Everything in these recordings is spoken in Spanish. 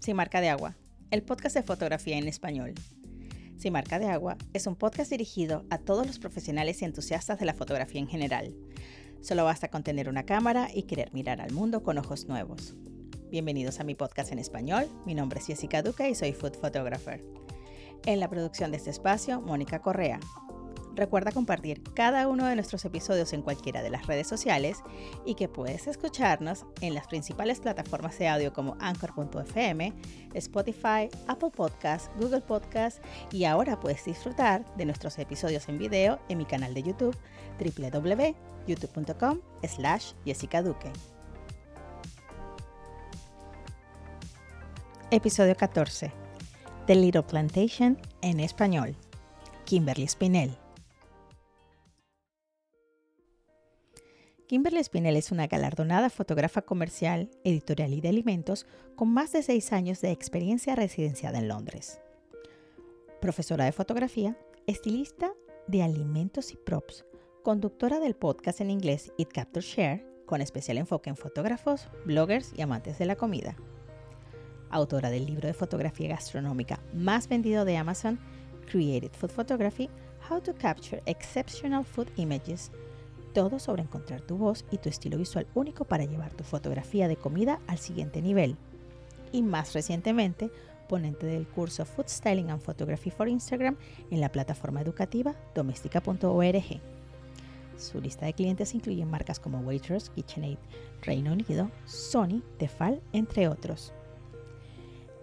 Sin Marca de Agua, el podcast de fotografía en español. Sin Marca de Agua es un podcast dirigido a todos los profesionales y entusiastas de la fotografía en general. Solo basta con tener una cámara y querer mirar al mundo con ojos nuevos. Bienvenidos a mi podcast en español. Mi nombre es Jessica Duca y soy food photographer. En la producción de este espacio, Mónica Correa, Recuerda compartir cada uno de nuestros episodios en cualquiera de las redes sociales y que puedes escucharnos en las principales plataformas de audio como Anchor.fm, Spotify, Apple Podcasts, Google Podcasts y ahora puedes disfrutar de nuestros episodios en video en mi canal de YouTube www.youtube.com slash Jessica Duque. Episodio 14. The Little Plantation en español. Kimberly Spinell. Kimberly Spinell es una galardonada fotógrafa comercial, editorial y de alimentos con más de seis años de experiencia residenciada en Londres. Profesora de fotografía, estilista de alimentos y props, conductora del podcast en inglés It Capture Share, con especial enfoque en fotógrafos, bloggers y amantes de la comida. Autora del libro de fotografía gastronómica más vendido de Amazon, Created Food Photography, How to Capture Exceptional Food Images todo sobre encontrar tu voz y tu estilo visual único para llevar tu fotografía de comida al siguiente nivel. Y más recientemente, ponente del curso Food Styling and Photography for Instagram en la plataforma educativa doméstica.org. Su lista de clientes incluye marcas como Waitrose, KitchenAid, Reino Unido, Sony, Tefal, entre otros.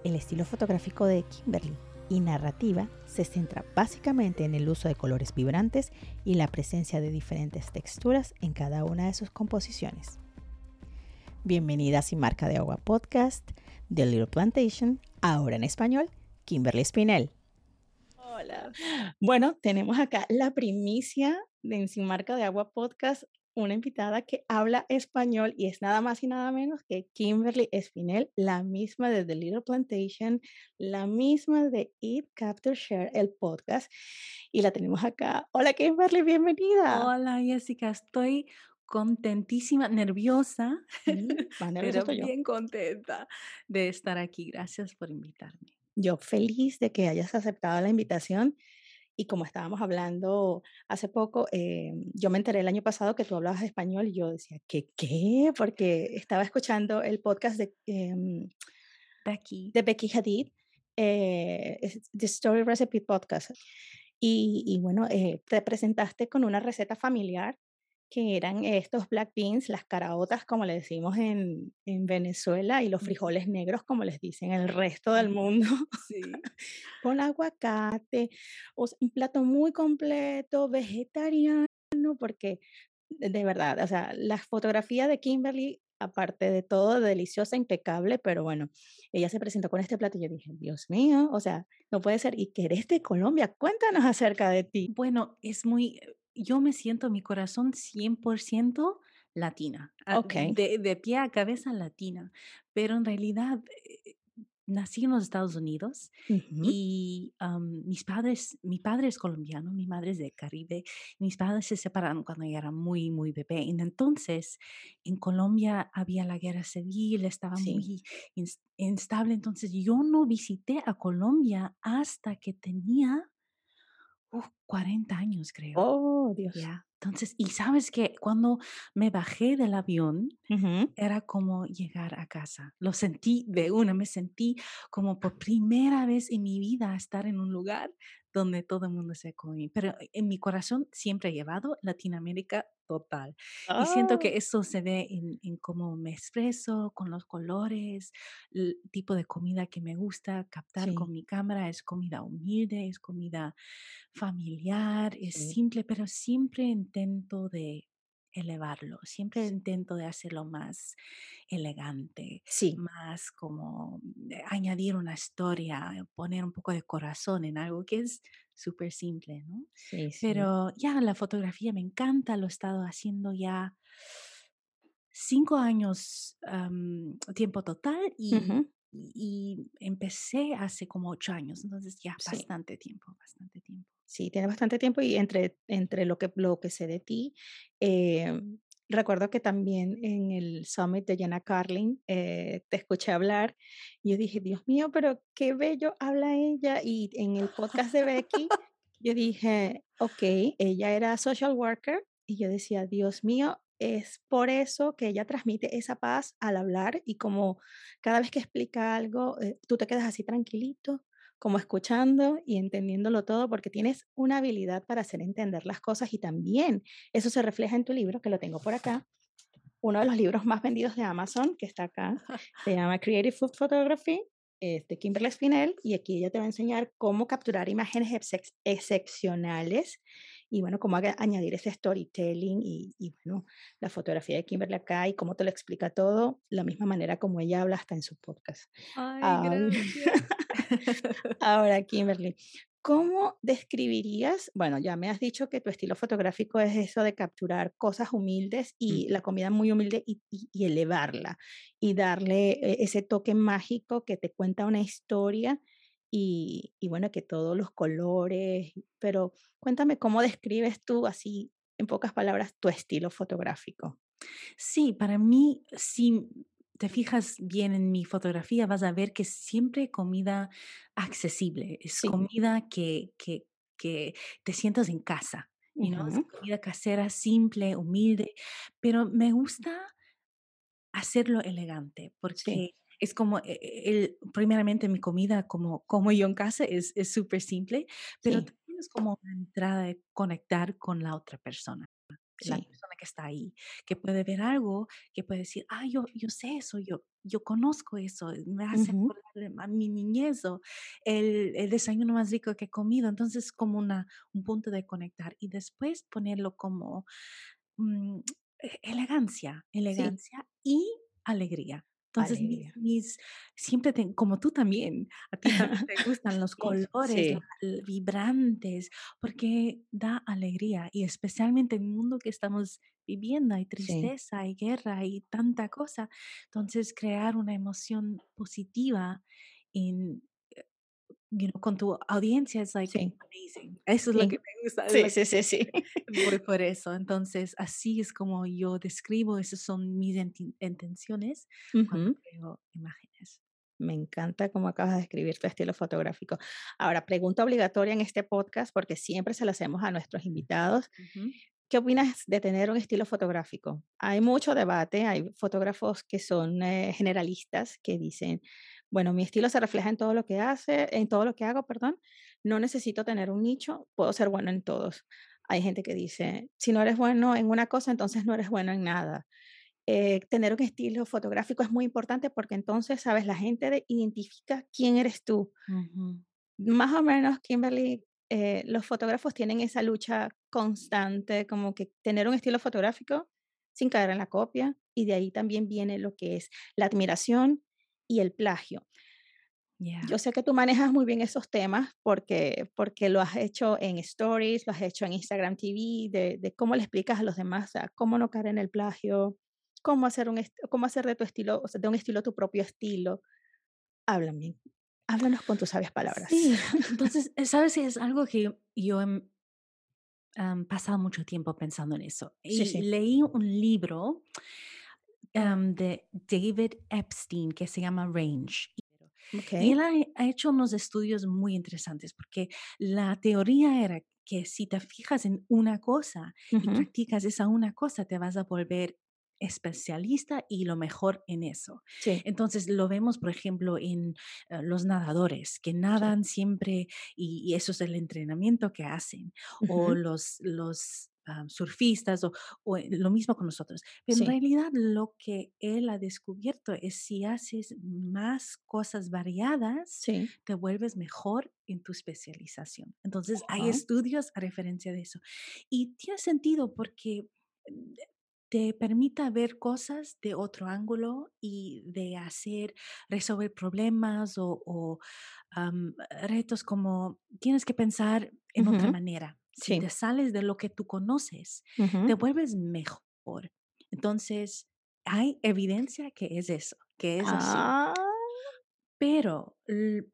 El estilo fotográfico de Kimberly y narrativa se centra básicamente en el uso de colores vibrantes y la presencia de diferentes texturas en cada una de sus composiciones. Bienvenidas y marca de agua podcast The Little Plantation, ahora en español, Kimberly Spinell. Hola. Bueno, tenemos acá la primicia de Sin Marca de Agua Podcast una invitada que habla español y es nada más y nada menos que Kimberly Espinel, la misma de The Little Plantation, la misma de Eat, Capture, Share, el podcast. Y la tenemos acá. Hola Kimberly, bienvenida. Hola Jessica, estoy contentísima, nerviosa, mm, pero bien contenta de estar aquí. Gracias por invitarme. Yo feliz de que hayas aceptado la invitación y como estábamos hablando hace poco, eh, yo me enteré el año pasado que tú hablabas español y yo decía, ¿qué qué? Porque estaba escuchando el podcast de em, Becky. De Becky Hadid, eh, The Story Recipe Podcast. Y, y bueno, eh, te presentaste con una receta familiar que eran estos black beans, las caraotas, como le decimos en, en Venezuela, y los frijoles negros, como les dicen en el resto del mundo, sí. con aguacate, o un plato muy completo, vegetariano, porque de verdad, o sea, la fotografía de Kimberly, aparte de todo, deliciosa, impecable, pero bueno, ella se presentó con este plato y yo dije, Dios mío, o sea, no puede ser, y que eres de Colombia, cuéntanos acerca de ti. Bueno, es muy, yo me siento mi corazón 100% latina, okay. de, de, pie a cabeza latina, pero en realidad eh, nací en los Estados Unidos y mis padres, mi padre es colombiano, mi madre es de Caribe, mis padres se separaron cuando yo era muy, muy bebé. Y entonces en Colombia había la guerra civil, estaba muy instable, entonces yo no visité a Colombia hasta que tenía 40 años, creo. Oh, Dios. Entonces, y sabes que cuando me bajé del avión, era como llegar a casa. Lo sentí de una, me sentí como por primera vez en mi vida estar en un lugar donde todo el mundo se come. Pero en mi corazón siempre he llevado Latinoamérica total. Y siento que oh. eso se ve en, en, cómo me expreso, con los colores, el tipo de comida que me gusta captar con mi cámara. Es comida humilde, es comida familiar, es simple, pero siempre intento de elevarlo. Siempre intento de hacerlo más elegante, sí. más como eh, añadir una historia, poner un poco de corazón en algo que es súper simple, ¿no? Sí, sí. Pero ya la fotografía me encanta, lo he estado haciendo ya cinco años tiempo total y, y, empecé hace como ocho años, entonces ya bastante tiempo, bastante tiempo. Sí, tiene bastante tiempo y entre, entre lo, que, lo que sé de ti, eh, recuerdo que también en el summit de Jenna Carlin eh, te escuché hablar y yo dije, Dios mío, pero qué bello habla ella. Y en el podcast de Becky, yo dije, ok, ella era social worker y yo decía, Dios mío, es por eso que ella transmite esa paz al hablar y como cada vez que explica algo, eh, tú te quedas así tranquilito, como escuchando y entendiéndolo todo, porque tienes una habilidad para hacer entender las cosas y también eso se refleja en tu libro, que lo tengo por acá, uno de los libros más vendidos de Amazon, que está acá, se llama Creative Food Photography, es de Kimberly Spinell, y aquí ella te va a enseñar cómo capturar imágenes excepcionales y bueno, cómo añadir ese storytelling y, y, bueno, la fotografía de Kimberly acá y cómo te lo explica todo, la misma manera como ella habla hasta en su podcast. Ay, gracias. ahora, Kimberly, ¿Cómo describirías? Bueno, ya me has dicho que tu estilo fotográfico es eso de capturar cosas humildes y la comida muy humilde y, y, elevarla y darle e, ese toque mágico que te cuenta una historia y, y, bueno, que todos los colores, pero cuéntame cómo describes tú así, en pocas palabras, tu estilo fotográfico. Sí, para mí, si te fijas bien en mi fotografía, vas a ver que siempre comida accesible, es Sí. comida que, que, que te sientas en casa. Y no es comida casera, simple, humilde, pero me gusta hacerlo elegante, Sí. Es como, eh, eh, el, primeramente mi comida, como, como yo en casa, es es súper simple, pero Sí. también es como una entrada de conectar con la otra persona la Sí. persona que está ahí, que puede ver algo, que puede decir, ah, yo, yo sé eso, yo, yo conozco eso, me hace acordar de a mi niñez o el, el desayuno más rico que he comido. Entonces, como una, un punto de conectar y después ponerlo como mm, e- elegancia, Sí. elegancia y alegría. Entonces, mis, siempre, te- como tú también, a ti también te gustan los colores Sí. vibrantes, porque da alegría y especialmente en el mundo que estamos viviendo, hay Sí. tristeza, hay guerra, hay tanta cosa. Entonces, crear una emoción positiva en, you know, con tu audiencia es like Sí. amazing. Eso es lo que Sí. me gusta, Sí, sí, sí, sí. Voy por eso. Entonces, así es como yo describo, esas son mis intenciones cuando Ujú. creo imágenes. Me encanta cómo acabas de describir tu estilo fotográfico. Ahora, pregunta obligatoria en este podcast, porque siempre se la hacemos a nuestros invitados. Ujú. ¿Qué opinas de tener un estilo fotográfico? Hay mucho debate, hay fotógrafos que son eh, generalistas que dicen, bueno, mi estilo se refleja en todo lo que hace, en todo lo que hago, perdón. No necesito tener un nicho, puedo ser bueno en todos. Hay gente que dice, si no eres bueno en una cosa, entonces no eres bueno en nada. Eh, tener un estilo fotográfico es muy importante porque entonces, sabes, la gente de- identifica quién eres tú. Más o menos, Kimberly, eh, los fotógrafos tienen esa lucha constante, como que tener un estilo fotográfico sin caer en la copia, y de ahí también viene lo que es la admiración y el plagio. Yeah. Yo sé que tú manejas muy bien esos temas porque, porque lo has hecho en stories, lo has hecho en Instagram TV, de, de cómo le explicas a los demás, o sea, cómo no caer en el plagio, cómo hacer, un, cómo hacer de tu estilo, o sea, de un estilo tu propio estilo. Háblame, háblanos con tus sabias palabras. Sí, entonces, eh, ¿sabes? Es algo que yo, he am, pasado mucho tiempo pensando en eso. Sí, Y sí. leí un libro de David Epstein que se llama Range. Ok. Y él ha, ha hecho unos estudios muy interesantes porque la teoría era que si te fijas en una cosa y practicas esa una cosa, te vas a volver especialista y lo mejor en eso. Sí, Entonces lo vemos, por ejemplo, en eh, los nadadores que sí. nadan siempre y, y eso es el entrenamiento que hacen, o los, los ah, surfistas, o, o eh, lo mismo con nosotros. Pero en Sí, realidad lo que él ha descubierto es si haces más cosas variadas, sí. te vuelves mejor en tu especialización. Entonces hay Ajá. estudios a referencia de eso. Y tiene sentido porque mm, te permita ver cosas de otro ángulo y de hacer, resolver problemas o, o, am, retos como tienes que pensar en otra Ujú, Si te sales de lo que tú conoces, te vuelves mejor. Entonces, hay evidencia que es eso, que es así. Ah, Pero l-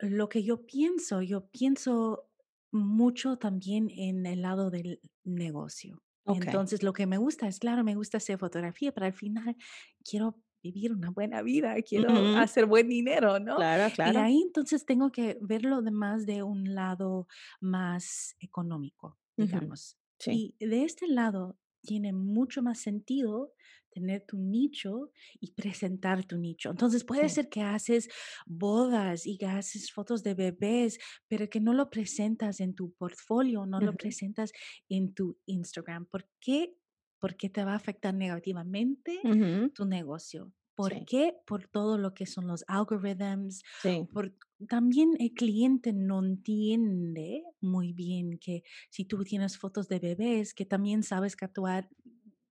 lo que yo pienso, yo pienso mucho también en el lado del negocio. Entonces, lo que me gusta es, claro, me gusta hacer fotografía, pero al final quiero vivir una buena vida, quiero hacer buen dinero, ¿no? Claro, Y ahí entonces tengo que ver lo demás de un lado más económico, digamos. Y de este lado tiene mucho más sentido tener tu nicho y presentar tu nicho. Entonces puede ser que haces bodas y que haces fotos de bebés, pero que no lo presentas en tu portfolio, no lo presentas en tu Instagram. ¿Por qué? Porque te va a afectar negativamente tu negocio. ¿Por qué? Por todo lo que son los algorithms. Por, también el cliente no entiende muy bien que si tú tienes fotos de bebés, que también sabes capturar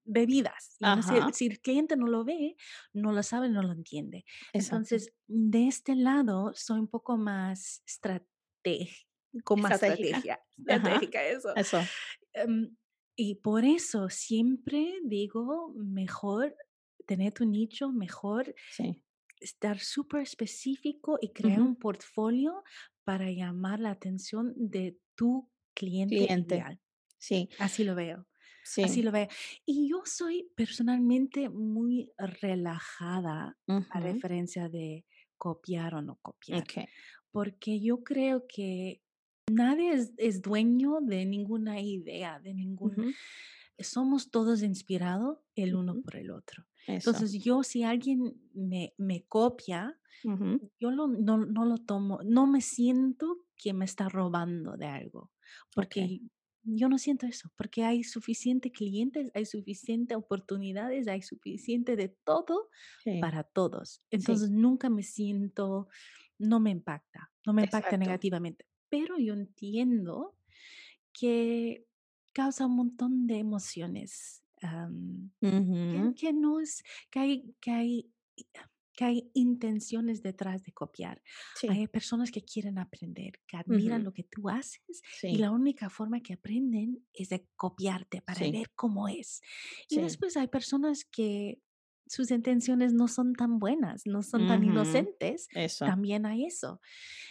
bebidas. Si, el cliente no lo ve, no lo sabe, no lo entiende. Entonces, de este lado, soy un poco más estratégica, con más estrategia. Estratégica, eso. Eso. Em, y por eso siempre digo, mejor tener tu nicho, mejor estar súper específico y crear un portfolio para llamar la atención de tu cliente, cliente. ideal. Sí. Así lo veo. Así lo veo. Y yo soy personalmente muy relajada a referencia de copiar o no copiar. Porque yo creo que nadie es, dueño de ninguna idea, de ningún... Somos todos inspirados el uno por el otro. Entonces yo si alguien me, me copia, yo no, no, lo tomo, no me siento que me está robando de algo, porque yo no siento eso, porque hay suficiente clientes, hay suficiente oportunidades, hay suficiente de todo para todos. Entonces nunca me siento, no me impacta, no me impacta negativamente. Pero yo entiendo que causa un montón de emociones. que, no es, que hay, que hay que hay intenciones detrás de copiar. Hay personas que quieren aprender, que admiran lo que tú haces y la única forma que aprenden es de copiarte para ver cómo es. Y después hay personas que sus intenciones no son tan buenas, no son tan inocentes. También hay eso.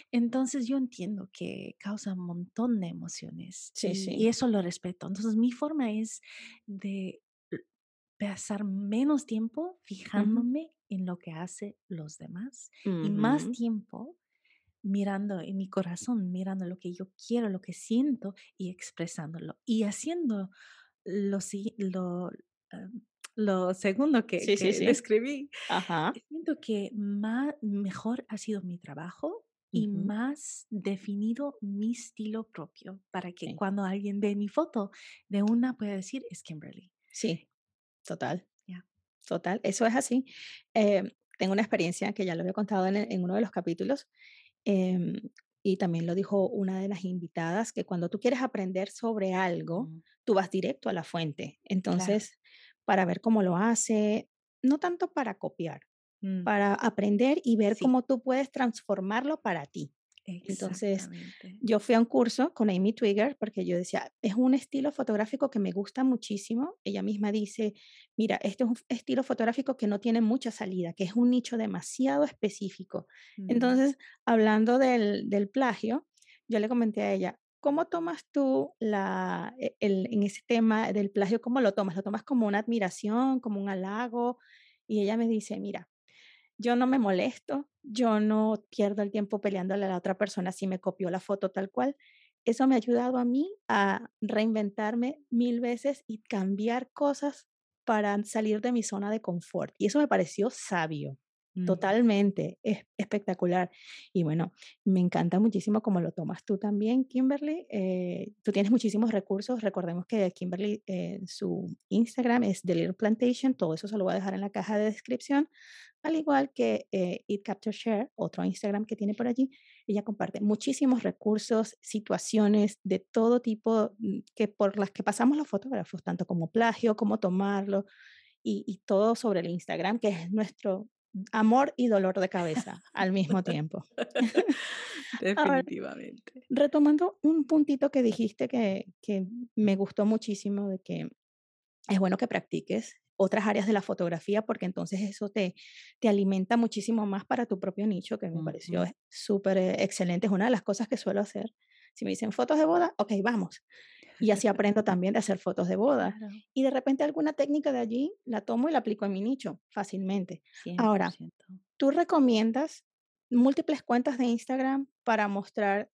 Entonces yo entiendo que causa un montón de emociones y, y eso lo respeto. Entonces mi forma es de pasar menos tiempo fijándome en lo que hace los demás y más tiempo mirando en mi corazón, mirando lo que yo quiero, lo que siento y expresándolo y haciendo lo, lo, lo segundo que, sí, describí. Siento que más, mejor ha sido mi trabajo y más definido mi estilo propio para que cuando alguien ve mi foto de una pueda decir es Kimberly. Sí, total. Total, eso es así. Em, tengo una experiencia que ya lo había contado en, uno de los capítulos em, y también lo dijo una de las invitadas, que cuando tú quieres aprender sobre algo, tú vas directo a la fuente. Entonces, para ver cómo lo hace, no tanto para copiar, mm. para aprender y ver cómo tú puedes transformarlo para ti. Entonces, yo fui a un curso con Amy Twigger porque yo decía, es un estilo fotográfico que me gusta muchísimo. Ella misma dice, mira, este es un estilo fotográfico que no tiene mucha salida, que es un nicho demasiado específico. Mm. Entonces, hablando del, del, plagio, yo le comenté a ella, ¿cómo tomas tú la, e, el, en ese tema del plagio, cómo lo tomas? ¿Lo tomas como una admiración, como un halago? Y ella me dice, mira, yo no me molesto, yo no pierdo el tiempo peleándole a la otra persona si me copió la foto tal cual. Eso me ha ayudado a mí a reinventarme mil veces y cambiar cosas para salir de mi zona de confort. Y eso me pareció sabio. Totalmente, es espectacular. Y bueno, me encanta muchísimo cómo lo tomas tú también, Kimberly. Eh, tú tienes muchísimos recursos. Recordemos que Kimberly, eh, su Instagram es The Little Plantation. Todo eso se lo voy a dejar en la caja de descripción. Al igual que eh, It Capture Share, otro Instagram que tiene por allí. Ella comparte muchísimos recursos, situaciones de todo tipo mm, que por las que pasamos los fotógrafos, tanto como plagio, como tomarlo. Y, y todo sobre el Instagram, que es nuestro amor y dolor de cabeza al mismo tiempo. Definitivamente. retomando un puntito que dijiste que, que me gustó muchísimo, de que es bueno que practiques otras áreas de la fotografía porque entonces eso te, te alimenta muchísimo más para tu propio nicho, que me pareció súper eh, excelente. Es una de las cosas que suelo hacer. Si me dicen fotos de boda, ok, vamos. Y así aprendo también de hacer fotos de boda. Y de repente alguna técnica de allí la tomo y la aplico en mi nicho fácilmente. Ahora, ¿tú recomiendas múltiples cuentas de Instagram para mostrar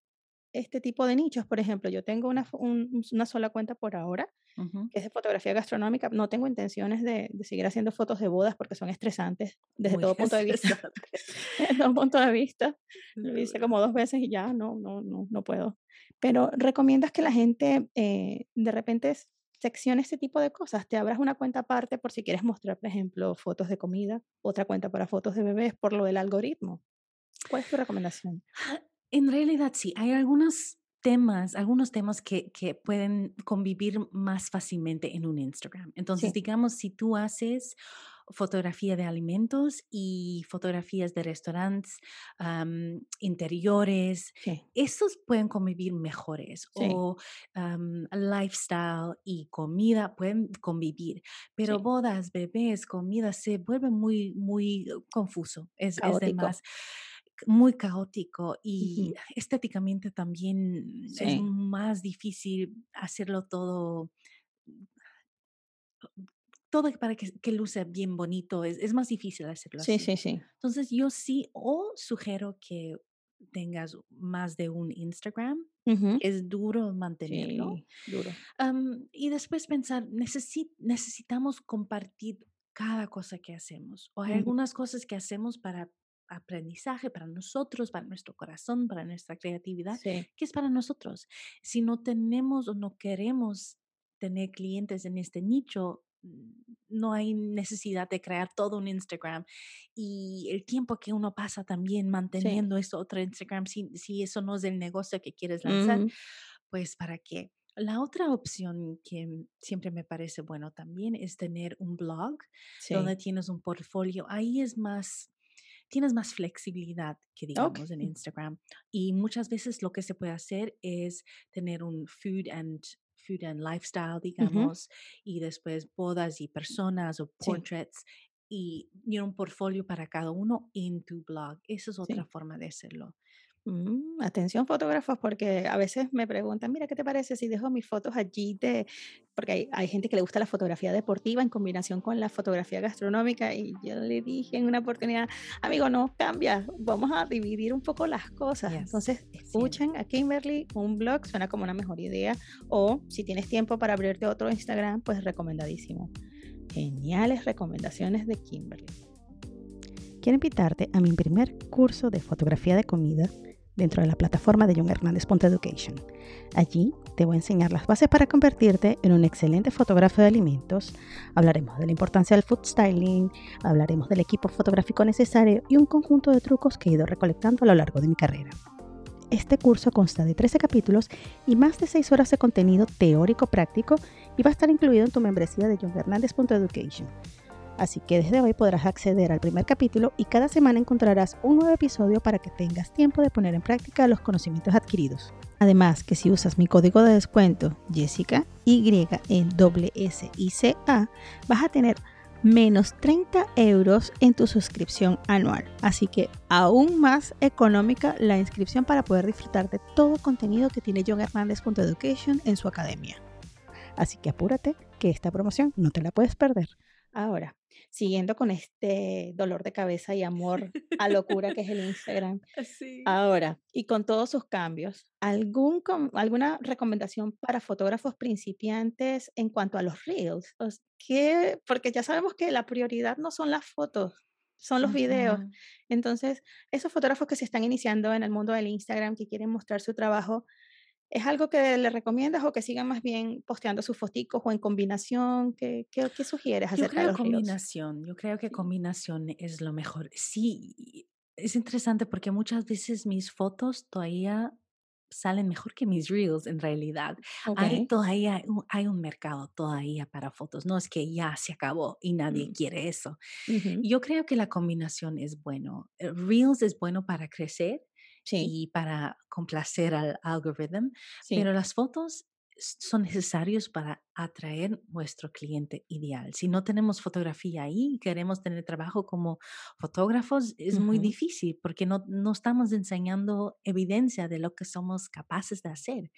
este tipo de nichos? Por ejemplo, yo tengo una, una sola cuenta por ahora que es de fotografía gastronómica. No tengo intenciones de, seguir haciendo fotos de bodas porque son estresantes desde todo punto de vista. desde todo punto de vista. Lo hice como dos veces y ya no, no, no, no puedo. Pero recomiendas que la gente eh, de repente seccione este tipo de cosas. Te abras una cuenta aparte por si quieres mostrar, por ejemplo, fotos de comida, otra cuenta para fotos de bebés por lo del algoritmo. ¿Cuál es tu recomendación? En realidad sí, hay algunos temas, algunos temas que, que, pueden convivir más fácilmente en un Instagram. Entonces, digamos, si tú haces fotografía de alimentos y fotografías de restaurantes, interiores, esos pueden convivir mejores. O lifestyle y comida pueden convivir, pero bodas, bebés, comida se vuelve muy, muy confuso. Es, es de más muy caótico y estéticamente también es más difícil hacerlo todo todo para que, que luce bien bonito, es, es, más difícil hacerlo sí, así. Sí, sí, Entonces yo sí o sugiero que tengas más de un Instagram, es duro mantenerlo. Sí, duro. y después pensar, necesitamos compartir cada cosa que hacemos. O hay algunas cosas que hacemos para aprendizaje para nosotros, para nuestro corazón, para nuestra creatividad, que es para nosotros. Si no tenemos o no queremos tener clientes en este nicho, no hay necesidad de crear todo un Instagram y el tiempo que uno pasa también manteniendo esto otro Instagram, si, si, eso no es el negocio que quieres lanzar, pues para qué. La otra opción que siempre me parece bueno también es tener un blog donde tienes un portfolio. Ahí es más tienes más flexibilidad que digamos en Instagram. Y muchas veces lo que se puede hacer es tener un food and food and lifestyle, digamos, y después bodas y personas o portraits y, un portfolio para cada uno en tu blog. Esa es otra forma de hacerlo. Mm, atención fotógrafos, porque a veces me preguntan, mira, ¿qué te parece si dejo mis fotos allí? De... Porque hay, hay, gente que le gusta la fotografía deportiva en combinación con la fotografía gastronómica y yo le dije en una oportunidad, amigo, no cambia, vamos a dividir un poco las cosas. Entonces, escuchen a Kimberly, un blog suena como una mejor idea o si tienes tiempo para abrirte otro Instagram, pues recomendadísimo. Geniales recomendaciones de Kimberly. Quiero invitarte a mi primer curso de fotografía de comida dentro de la plataforma de John Hernández Education. Allí te voy a enseñar las bases para convertirte en un excelente fotógrafo de alimentos. Hablaremos de la importancia del food styling, hablaremos del equipo fotográfico necesario y un conjunto de trucos que he ido recolectando a lo largo de mi carrera. Este curso consta de 13 capítulos y más de 6 horas de contenido teórico práctico y va a estar incluido en tu membresía de John Education. Así que desde hoy podrás acceder al primer capítulo y cada semana encontrarás un nuevo episodio para que tengas tiempo de poner en práctica los conocimientos adquiridos. Además que si usas mi código de descuento Jessica Y W S I C A vas a tener menos 30 euros en tu suscripción anual. Así que aún más económica la inscripción para poder disfrutar de todo contenido que tiene John Education en su academia. Así que apúrate que esta promoción no te la puedes perder. Ahora, siguiendo con este dolor de cabeza y amor a locura que es el Instagram. Ahora, y con todos sus cambios, ¿algún, ¿alguna recomendación para fotógrafos principiantes en cuanto a los reels? ¿Qué? Porque ya sabemos que la prioridad no son las fotos, son los videos. Entonces, esos fotógrafos que se están iniciando en el mundo del Instagram, que quieren mostrar su trabajo, ¿Es algo que le recomiendas o que sigan más bien posteando sus fotos o en combinación? ¿Qué, qué, qué sugieres acerca yo creo de combinación. Yo creo que combinación es lo mejor. Sí, es interesante porque muchas veces mis fotos todavía salen mejor que mis reels en realidad. Hay todavía hay un mercado todavía para fotos. No es que ya se acabó y nadie mm. quiere eso. Yo creo que la combinación es bueno. Eh, reels es bueno para crecer y para complacer al algoritmo, pero las fotos son necesarias para atraer nuestro cliente ideal. Si no tenemos fotografía ahí, queremos tener trabajo como fotógrafos, es muy difícil porque no, no estamos enseñando evidencia de lo que somos capaces de hacer.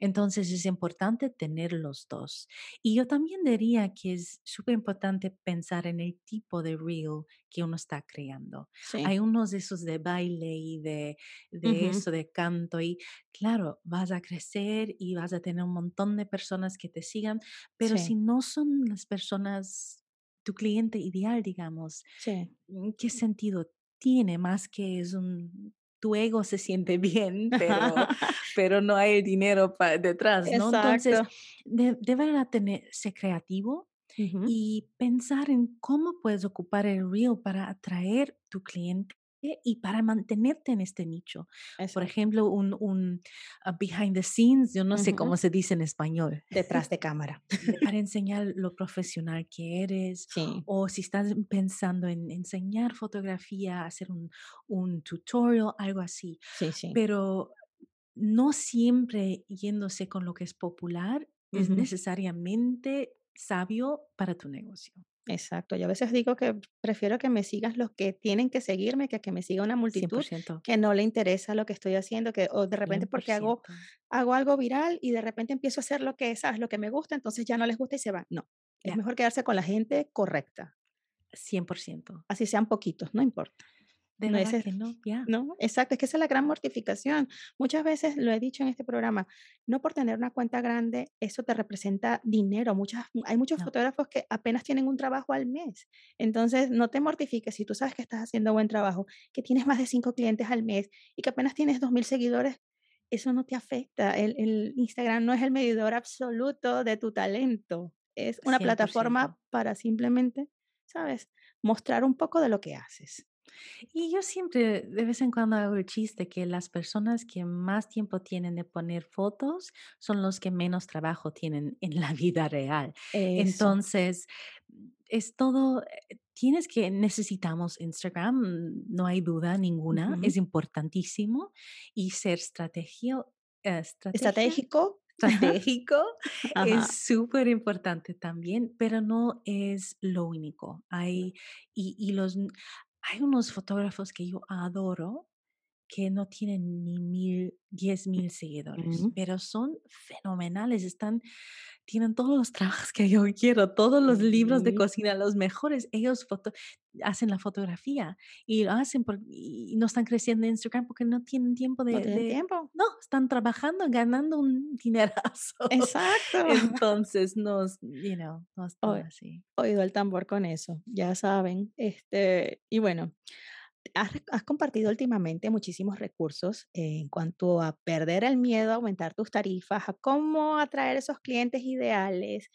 Entonces es importante tener los dos. Y yo también diría que es súper importante pensar en el tipo de reel que uno está creando. Hay unos de esos de baile y de, de eso, de canto, y claro, vas a crecer y vas a tener un montón de personas que te sigan, pero si no son las personas, tu cliente ideal, digamos, mm, ¿qué sentido tiene más que es un... Tu ego se siente bien, pero, pero no hay dinero detrás, ¿no? Entonces, de, debe tener, ser creativo, y pensar en cómo puedes ocupar el reel para atraer tu cliente y para mantenerte en este nicho. Por ejemplo, un, un ah, behind the scenes, yo no sé cómo se dice en español. Detrás de cámara. para enseñar lo profesional que eres. O si estás pensando en enseñar fotografía, hacer un, un tutorial, algo así. Sí, sí. Pero no siempre yéndose con lo que es popular es necesariamente sabio para tu negocio. Exacto. Yo a veces digo que prefiero que me sigas los que tienen que seguirme que que me siga una multitud que no le interesa lo que estoy haciendo, que o de repente porque hago hago algo viral y de repente empiezo a hacer lo que sabes, lo que me gusta, entonces ya no les gusta y se van. No, es mejor quedarse con la gente correcta. 100%. Así sean poquitos, no importa. De no verdad que no, ya. No, exacto, es que esa es la gran mortificación. Muchas veces lo he dicho en este programa, no por tener una cuenta grande, eso te representa dinero. Muchas, hay muchos fotógrafos que apenas tienen un trabajo al mes. Entonces, no te mortifiques si tú sabes que estás haciendo buen trabajo, que tienes más de cinco clientes al mes y que apenas tienes dos mil seguidores. Eso no te afecta. El, el Instagram no es el medidor absoluto de tu talento. Es una plataforma para simplemente, ¿sabes? Mostrar un poco de lo que haces. Y yo siempre, de vez en cuando hago el chiste que las personas que más tiempo tienen de poner fotos son los que menos trabajo tienen en la vida real. Entonces, es todo, eh, tienes que, necesitamos Instagram, no hay duda ninguna, es importantísimo y ser estrategio, eh, estratégico estratégico es súper importante también, pero no es lo único. Hay, y, y los, hay unos fotógrafos que yo adoro que no tienen ni mil, diez mil seguidores, pero son fenomenales, están, tienen todos los trabajos que yo quiero, todos los libros de cocina, los mejores, ellos hacen la fotografía y lo hacen y no están creciendo en Instagram porque no tienen tiempo de... No tiempo. No, están trabajando, ganando un dinerazo. Exacto. Entonces, no, you know, no así. Oído el tambor con eso, ya saben. Este, y bueno, Has, compartido últimamente muchísimos recursos en cuanto a perder el miedo, a aumentar tus tarifas, a cómo atraer esos clientes ideales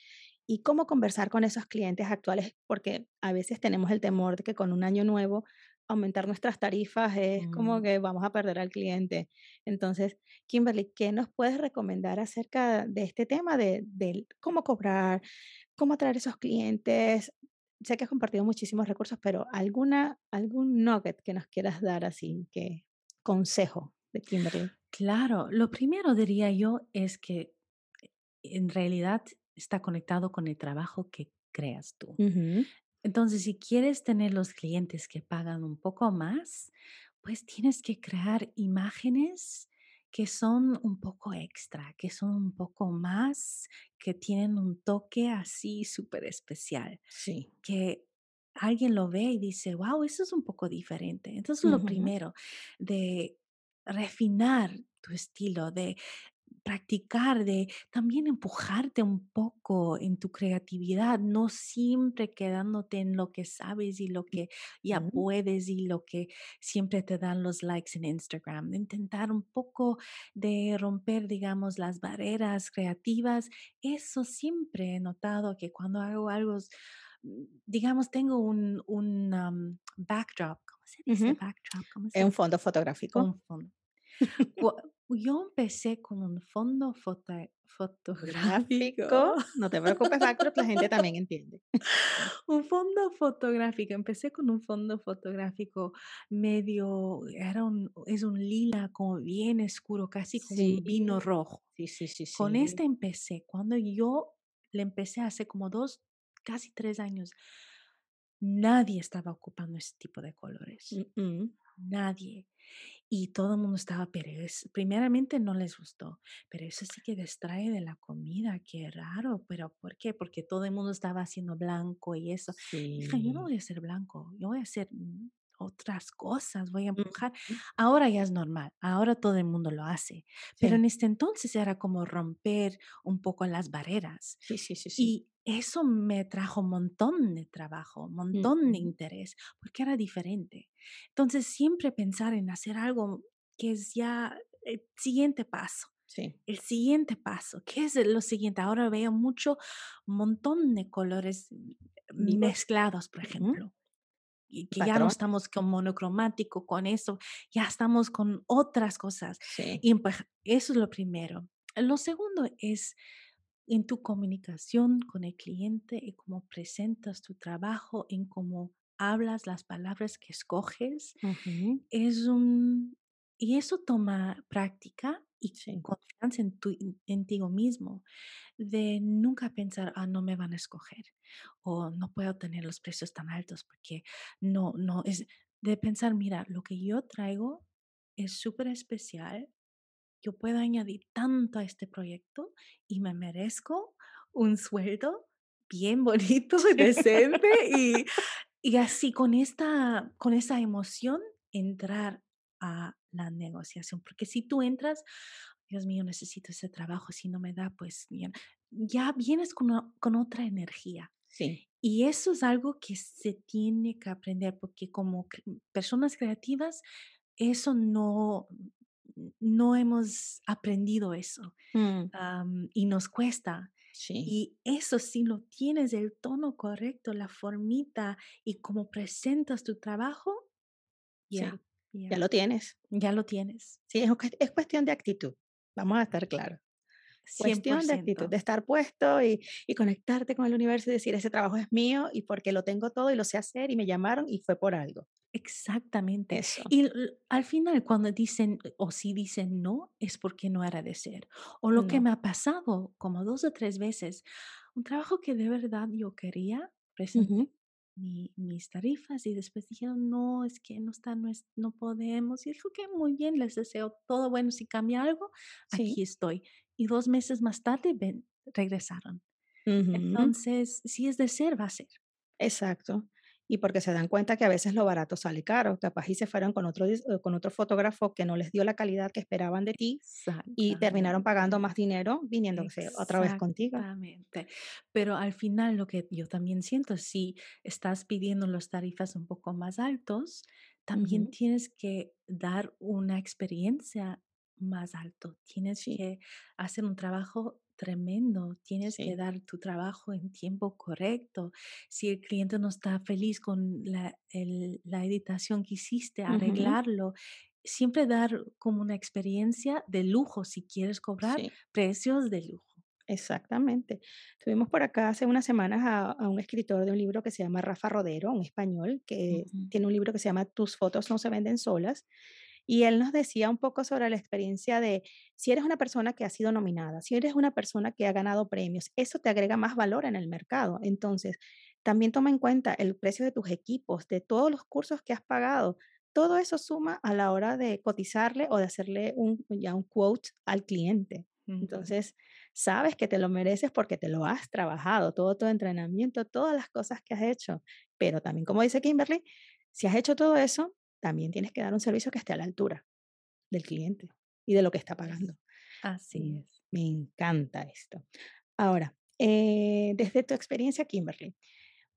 y cómo conversar con esos clientes actuales, porque a veces tenemos el temor de que con un año nuevo aumentar nuestras tarifas es como mm. que vamos a perder al cliente. Entonces, Kimberly, ¿qué nos puedes recomendar acerca de este tema de, de cómo cobrar, cómo atraer esos clientes? Sé que has compartido muchísimos recursos, pero alguna, algún nugget que nos quieras dar así, que consejo de Kimberly. Claro, lo primero diría yo es que en realidad está conectado con el trabajo que creas tú. Entonces, si quieres tener los clientes que pagan un poco más, pues tienes que crear imágenes que son un poco extra, que son un poco más, que tienen un toque así súper especial. Sí. Que alguien lo ve y dice, wow, eso es un poco diferente. Entonces, lo primero, de refinar tu estilo, de practicar, de también empujarte un poco en tu creatividad, no siempre quedándote en lo que sabes y lo que ya puedes y lo que siempre te dan los likes en Instagram. Intentar un poco de romper, digamos, las barreras creativas. Eso siempre he notado que cuando hago algo, mm, digamos, tengo un, un backdrop, ¿cómo se dice? Backdrop, ¿cómo se Un fondo fotográfico. Un fondo. Yo empecé con un fondo fotográfico. No te preocupes, Backdrop, la gente también entiende. un fondo fotográfico. Empecé con un fondo fotográfico medio, era un, es un lila como bien oscuro, casi como un vino rojo. Sí, sí, sí, Con este empecé. Cuando yo le empecé hace como dos, casi tres años. Nadie estaba ocupando ese tipo de colores. Mm, mm. Nadie. Y todo el mundo estaba, pero es, primeramente no les gustó, pero eso sí que distrae de la comida, qué raro, pero ¿por qué? Porque todo el mundo estaba haciendo blanco y eso. Dije, yo no Sí. voy a hacer blanco, yo voy a hacer mm, otras cosas, voy a empujar. Ahora ya es normal, ahora todo el mundo lo hace, pero Sí, en este entonces era como romper un poco las barreras. sí, sí, sí, sí. Y eso me trajo un montón de trabajo, un montón de Ujú. interés, porque era diferente. Entonces, siempre pensar en hacer algo que es ya el siguiente paso. Sí, El siguiente paso, ¿qué es lo siguiente? Ahora veo mucho, montón de colores mm, vivos. mezclados, por ejemplo, y que ya no estamos con monocromático, con eso, ya estamos con otras cosas. Sí. Y pues, eso es lo primero. Lo segundo es en tu comunicación con el cliente y cómo presentas tu trabajo, en cómo hablas, las palabras que escoges, Ujú. es un... Y eso toma práctica y Sí. confianza en, tu, en ti mismo, de nunca pensar, ah, no me van a escoger, o no puedo tener los precios tan altos porque no, no, es de pensar, mira, lo que yo traigo es súper especial, yo puedo añadir tanto a este proyecto y me merezco un sueldo bien bonito, decente y, y así con esta, con esa emoción entrar a la negociación. Porque si tú entras, Dios mío, necesito ese trabajo, si no me da, pues bien, ya vienes con, con otra energía. Sí. Y eso es algo que se tiene que aprender porque como personas creativas, eso no, no hemos aprendido eso Mm, y nos cuesta. Sí. Y eso si lo tienes el tono correcto, la formita y cómo presentas tu trabajo, ya, Sí. Ya ya, lo tienes. ya lo tienes. Sí, es, es cuestión de actitud. Vamos a estar claros. Cuestión de actitud, de estar puesto y, y conectarte con el universo y decir, ese trabajo es mío y porque lo tengo todo y lo sé hacer y me llamaron y fue por algo. Exactamente. Eso. Y al final, cuando dicen o si dicen no, es porque no era de ser. O lo que me ha pasado como dos o tres veces, un trabajo que de verdad yo quería, presenté. Mi- mis tarifas y después dijeron, no, es que no está, no, es, no podemos. Y dijo que muy bien, les deseo todo bueno. Si cambia algo, Sí. aquí estoy. Y dos meses más tarde ven, regresaron. Entonces, si es de ser, va a ser. Exacto. Y porque se dan cuenta que a veces lo barato sale caro, capaz y se fueron con otro, eh, con otro fotógrafo que no les dio la calidad que esperaban de ti y terminaron pagando más dinero viniéndose otra vez contigo. Exactamente. Pero al final lo que yo también siento, si estás pidiendo las tarifas un poco más altos, también Ujú. tienes que dar una experiencia más alto. Tienes Sí, que hacer un trabajo tremendo, tienes que dar tu trabajo en tiempo correcto. Si el cliente no está feliz con la, el- la editación que hiciste, arreglarlo. Siempre dar como una experiencia de lujo si quieres cobrar Sí. Precios de lujo. Exactamente. Tuvimos por acá hace unas semanas a, a un escritor de un libro que se llama Rafa Rodero, un español, que tiene un libro que se llama Tus fotos no se venden solas. Y él nos decía un poco sobre la experiencia de si eres una persona que ha sido nominada, si eres una persona que ha ganado premios, eso te agrega más valor en el mercado. Entonces, también toma en cuenta el precio de tus equipos, de todos los cursos que has pagado. Todo eso suma a la hora de cotizarle o de hacerle un, ya un quote al cliente. Entonces, sabes que te lo mereces porque te lo has trabajado, todo tu entrenamiento, todas las cosas que has hecho. Pero también, como dice Kimberly, si has hecho todo eso, también tienes que dar un servicio que esté a la altura del cliente y de lo que está pagando. Así Mm, es. Me encanta esto. Ahora, eh, desde tu experiencia, Kimberly,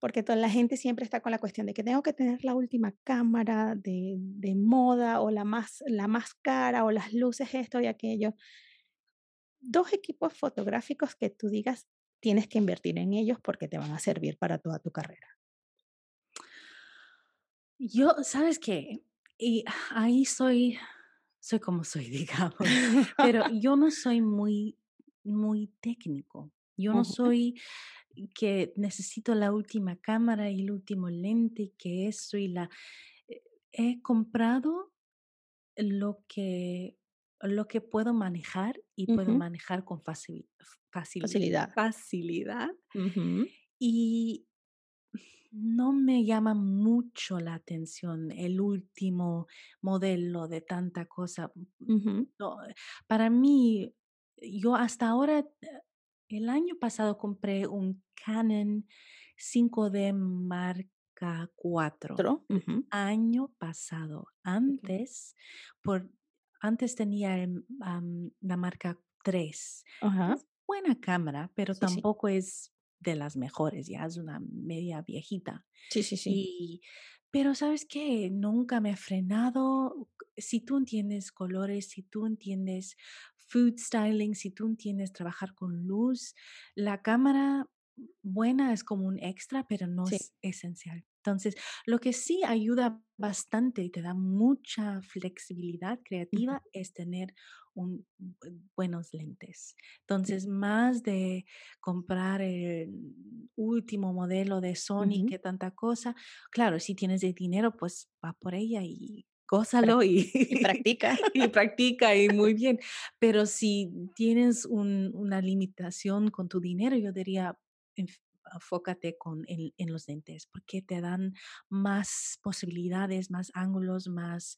porque toda la gente siempre está con la cuestión de que tengo que tener la última cámara de, de moda o la más, la más cara o las luces, esto y aquello. Dos equipos fotográficos que tú digas tienes que invertir en ellos porque te van a servir para toda tu carrera. Yo, ¿sabes qué? Y ahí soy soy como soy, digamos, pero yo no soy muy muy técnico. Yo no soy que necesito la última cámara y el último lente, y que eso y la eh, he comprado lo que lo que puedo manejar y puedo Ujú. manejar con facili- facili- Facilidad. facilidad. Ujú, Y no me llama mucho la atención el último modelo de tanta cosa. No, para mí, yo hasta ahora, el año pasado compré un Canon 5D marca 4. Otro, ujú, Año pasado. Antes, por, antes tenía el, la marca 3. Ajá. Es buena cámara, pero Sí, sí. tampoco es de las mejores, ya es una media viejita. Sí, sí, sí. Y, pero ¿sabes qué? Nunca me ha frenado. Si tú entiendes colores, si tú entiendes food styling, si tú entiendes trabajar con luz, la cámara buena es como un extra, pero no Sí. es esencial. Entonces, lo que sí ayuda bastante y te da mucha flexibilidad creativa es tener un, bu- buenos lentes. Entonces, más de comprar el último modelo de Sony, Ujú. que tanta cosa. Claro, si tienes el dinero, pues va por ella y gózalo y, y practica. y practica y muy bien. Pero si tienes un- una limitación con tu dinero, yo diría, enf- enfócate con, en los lentes, porque te dan más posibilidades, más ángulos, más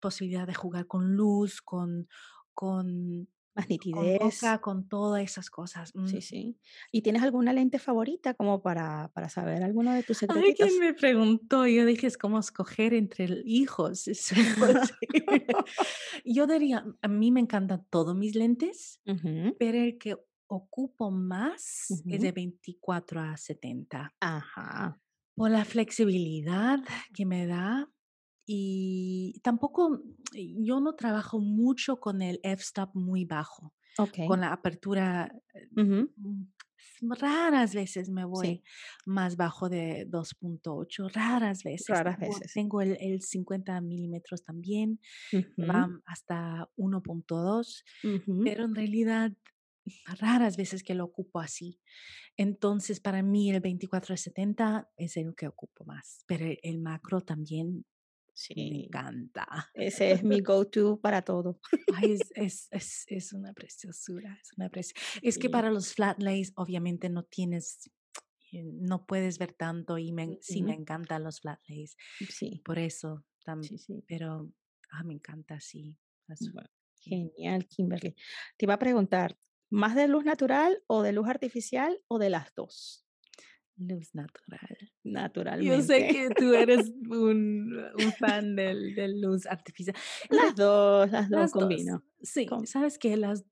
posibilidad de jugar con luz, con, con Más con nitidez. boca, con todas esas cosas. Mm. Sí, sí. ¿Y tienes alguna lente favorita como para para saber alguno de tus Alguien secretitos? me preguntó, yo dije, es como escoger entre hijos, es. Yo diría, a mí me encantan todos mis lentes, Ujú, pero el que ocupo más es ujú. de 24 a 70 Ajá. por la flexibilidad que me da y tampoco, yo no trabajo mucho con el f-stop muy bajo, con Okey. la apertura Ujú. Mm, raras veces me voy Sí, más bajo de 2.8, raras veces. raras Tengo, veces. tengo el, el 50 milímetros también, que Ujú, van hasta 1.2, ujú. pero en realidad raras veces que lo ocupo así. Entonces, para mí el 24-70 es el que ocupo más, pero el, el macro también me encanta. ese es mi go to para todo. Ay, es, es, es, es una preciosura, es una Es que para los flat lays obviamente no tienes, eh, no puedes ver tanto y me, sí me encantan los flat lays, Sí, por eso, tam- sí, sí. pero ah, me encanta, sí. Bueno, genial, Kimberly. Te iba a preguntar, ¿más de luz natural o de luz artificial o de las 2? Luz natural. Yo sé que tú eres un, un fan del, de luz artificial. Las 2, las 2 Las 2, combino. sí, Com sabes que las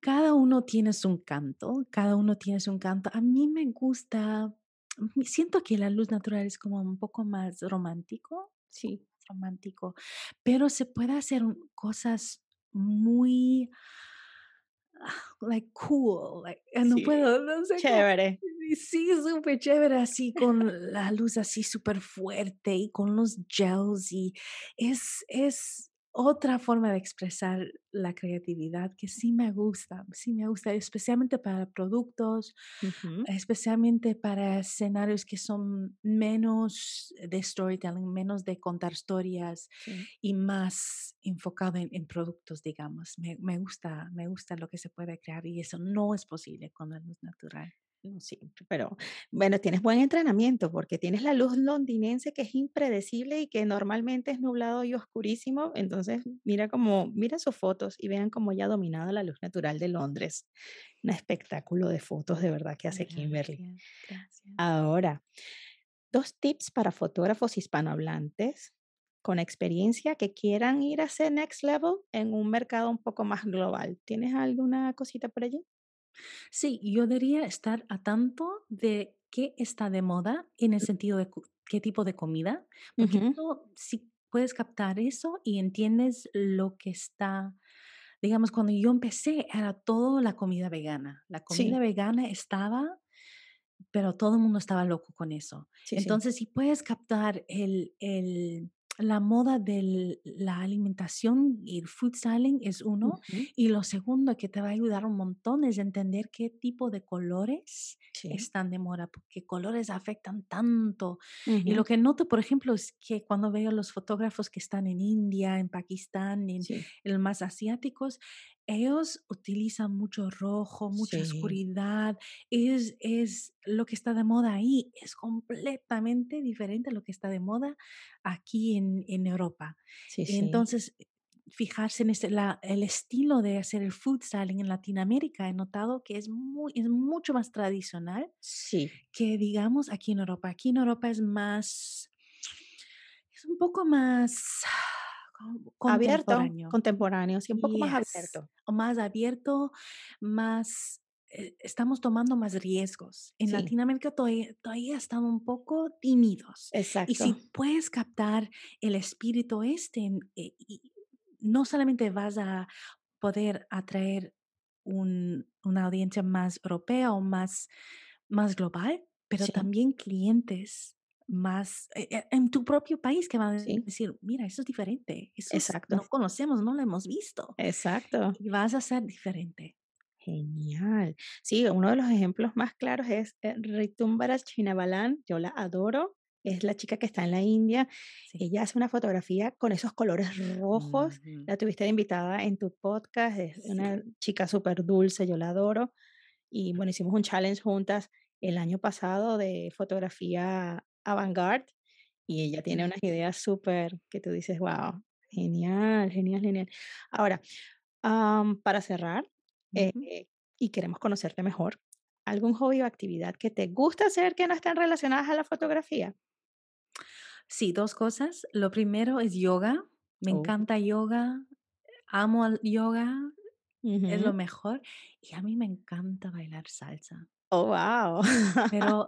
cada uno tiene su encanto, cada uno tiene su encanto. A mí me gusta, siento que la luz natural es como un poco más romántico, sí, romántico, pero se puede hacer un- cosas muy like cool, like, eh, no sí, puedo, no sé cómo. chévere. y Sí, súper chévere, así con la luz así súper fuerte y con los gels y es, es otra forma de expresar la creatividad que sí me gusta, sí me gusta, especialmente para productos, especialmente para escenarios que son menos de storytelling, menos de contar historias sí. y más enfocado en, en productos, digamos. Me, me gusta, me gusta lo que se puede crear y eso no es posible con la luz natural. No siempre, pero bueno, tienes buen entrenamiento porque tienes la luz londinense que es impredecible y que normalmente es nublado y oscurísimo. Entonces, mira como, mira sus fotos y vean cómo ya ha dominado la luz natural de Londres. Un espectáculo de fotos de verdad que hace Kimberly. Gracias, gracias. Ahora, dos tips para fotógrafos hispanohablantes con experiencia que quieran ir a ese next level en un mercado un poco más global. ¿Tienes alguna cosita por allí? Sí, yo debería estar a tanto de qué está de moda en el sentido de qué tipo de comida, porque si puedes captar eso y entiendes lo que está, digamos, cuando yo empecé era todo la comida vegana. La comida Sí, vegana estaba, pero todo el mundo estaba loco con eso. sí, sí. Entonces, si puedes captar el, el la moda de la alimentación y el food styling es uno. Y lo segundo que te va a ayudar un montón es entender qué tipo de colores están de moda, porque colores afectan tanto. Y lo que noto, por ejemplo, es que cuando veo los fotógrafos que están en India, en Pakistán, en, los más asiáticos, ellos utilizan mucho rojo, mucha oscuridad. Es, es lo que está de moda ahí. Es completamente diferente a lo que está de moda aquí en, en Europa. Entonces, fijarse en este, la, el estilo de hacer el food styling en Latinoamérica, he notado que es, muy, es mucho más tradicional sí. que, digamos, aquí en Europa. Aquí en Europa es más, es un poco más abierto, contemporáneo, sí, un poco más abierto. Más abierto, más eh, estamos tomando más riesgos. En Latinoamérica todavía, todavía están un poco tímidos. Exacto. Y si puedes captar el espíritu este, eh, no solamente vas a poder atraer una audiencia más europea o más, más global, pero también clientes más eh, en tu propio país que van a decir, mira, eso es diferente, eso Exacto. no conocemos, no lo hemos visto. Exacto. Y vas a ser diferente. Genial. Sí, uno de los ejemplos más claros es eh, Ritumbaras Chinabalan. Yo la adoro. Es la chica que está en la India. Ella hace una fotografía con esos colores rojos. La tuviste de invitada en tu podcast. Es una chica súper dulce. Yo la adoro. Y bueno, hicimos un challenge juntas el año pasado de fotografía avant-garde. Y ella tiene unas ideas súper que tú dices, wow, genial, genial, genial. Ahora, para cerrar, eh, y queremos conocerte mejor, ¿algún hobby o actividad que te gusta hacer que no estén relacionadas a la fotografía? Sí, dos cosas. Lo primero es yoga. Me oh. encanta yoga. Amo el yoga. Es lo mejor. Y a mí me encanta bailar salsa. Oh, wow. Pero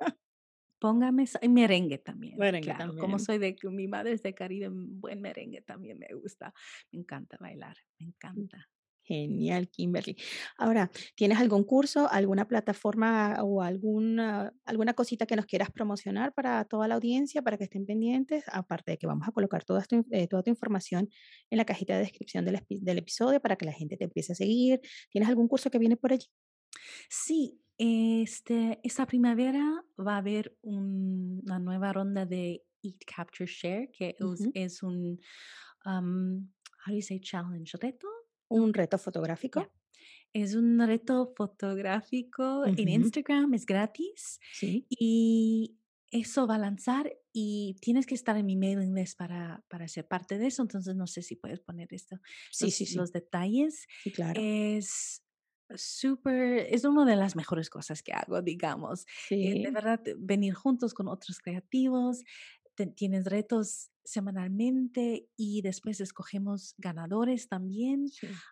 póngame merengue también. Merengue claro, como soy de mi madre es de Caribe, buen merengue también me gusta. Me encanta bailar, me mm. encanta. Genial, Kimberly. Ahora, ¿tienes algún curso, alguna plataforma o alguna, alguna cosita que nos quieras promocionar para toda la audiencia, para que estén pendientes? Aparte de que vamos a colocar toda, eh, toda tu información en la cajita de descripción del, del, episodio para que la gente te empiece a seguir. ¿Tienes algún curso que viene por allí? Sí, este, esta primavera va a haber una nueva ronda de Eat, Capture, Share, que es, un, um, how do you say, challenge, reto un reto fotográfico. Es un reto fotográfico en Instagram, es gratis. Sí. Y eso va a lanzar y tienes que estar en mi mailing list para, para ser parte de eso. Entonces no sé si puedes poner esto. Sí, los, sí, sí. Los detalles. Sí, claro. Es súper, es una de las mejores cosas que hago, digamos. Eh, sí. de verdad, venir juntos con otros creativos, tienes retos semanalmente y después escogemos ganadores también.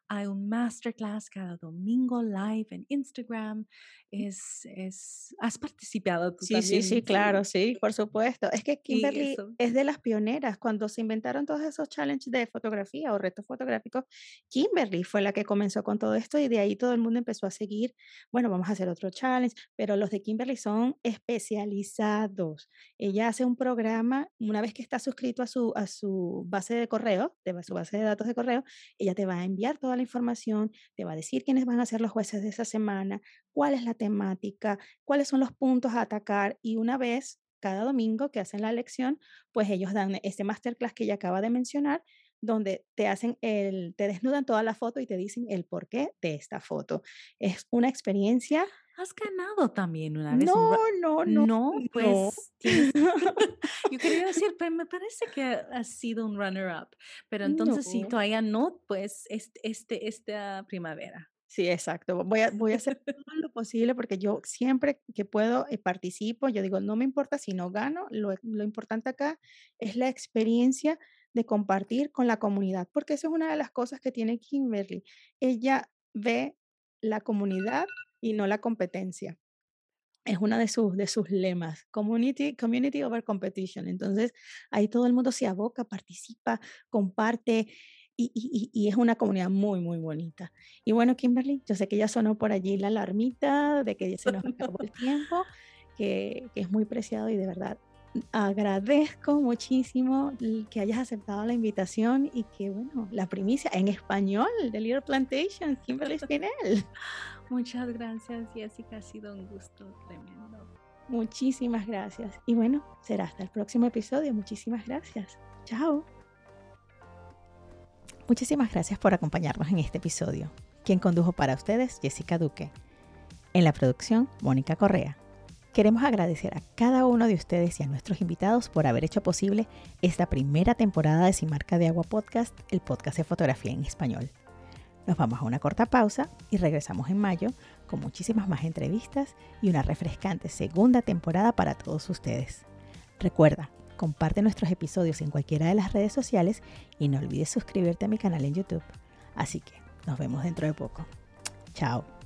Hay un masterclass cada domingo live en Instagram. Es, es, has participado tú sí, también. Sí, sí, claro, sí, por supuesto. Es que Kimberly es de las pioneras. Cuando se inventaron todos esos challenges de fotografía o retos fotográficos, Kimberly fue la que comenzó con todo esto y de ahí todo el mundo empezó a seguir. Bueno, vamos a hacer otro challenge, pero los de Kimberly son especializados. Ella hace un programa, una vez que está suscrito a su, a su base de correo, de su base de datos de correo, ella te va a enviar toda la información, te va a decir quiénes van a ser los jueces de esa semana, cuál es la temática, cuáles son los puntos a atacar y una vez cada domingo que hacen la lección, pues ellos dan este masterclass que ella acaba de mencionar, donde te hacen el, te desnudan toda la foto y te dicen el porqué de esta foto. Es una experiencia. Has ganado también una vez. No, no, no. No, pues. yo quería decir, pero me parece que has sido un runner-up. Pero entonces, si todavía no, pues este, este, esta primavera. Sí, exacto. Voy a, voy a hacer todo lo posible porque yo siempre que puedo eh, participo. Yo digo, no me importa si no gano, lo, lo, importante acá es la experiencia de compartir con la comunidad, porque eso es una de las cosas que tiene Kimberly. Ella ve la comunidad y no la competencia. Es una de sus, de sus lemas, community, community over competition. Entonces, ahí todo el mundo se aboca, participa, comparte y, es una comunidad muy, muy bonita. Y bueno, Kimberly, yo sé que ya sonó por allí la alarmita de que se nos acabó el tiempo, que, es muy preciado y de verdad agradezco muchísimo que hayas aceptado la invitación y que, bueno, la primicia en español de Little Plantation, Kimberly Spinell. Muchas gracias, Jessica. Ha sido un gusto tremendo. Muchísimas gracias. Y bueno, será hasta el próximo episodio. Muchísimas gracias. Chao. Muchísimas gracias por acompañarnos en este episodio. Quien condujo para ustedes, Jessica Duque. En la producción, Mónica Correa. Queremos agradecer a cada uno de ustedes y a nuestros invitados por haber hecho posible esta primera temporada de Sin Marca de Agua Podcast, el podcast de fotografía en español. Nos vamos a una corta pausa y regresamos en mayo con muchísimas más entrevistas y una refrescante segunda temporada para todos ustedes. Recuerda, comparte nuestros episodios en cualquiera de las redes sociales y no olvides suscribirte a mi canal en YouTube. Así que nos vemos dentro de poco. Chao.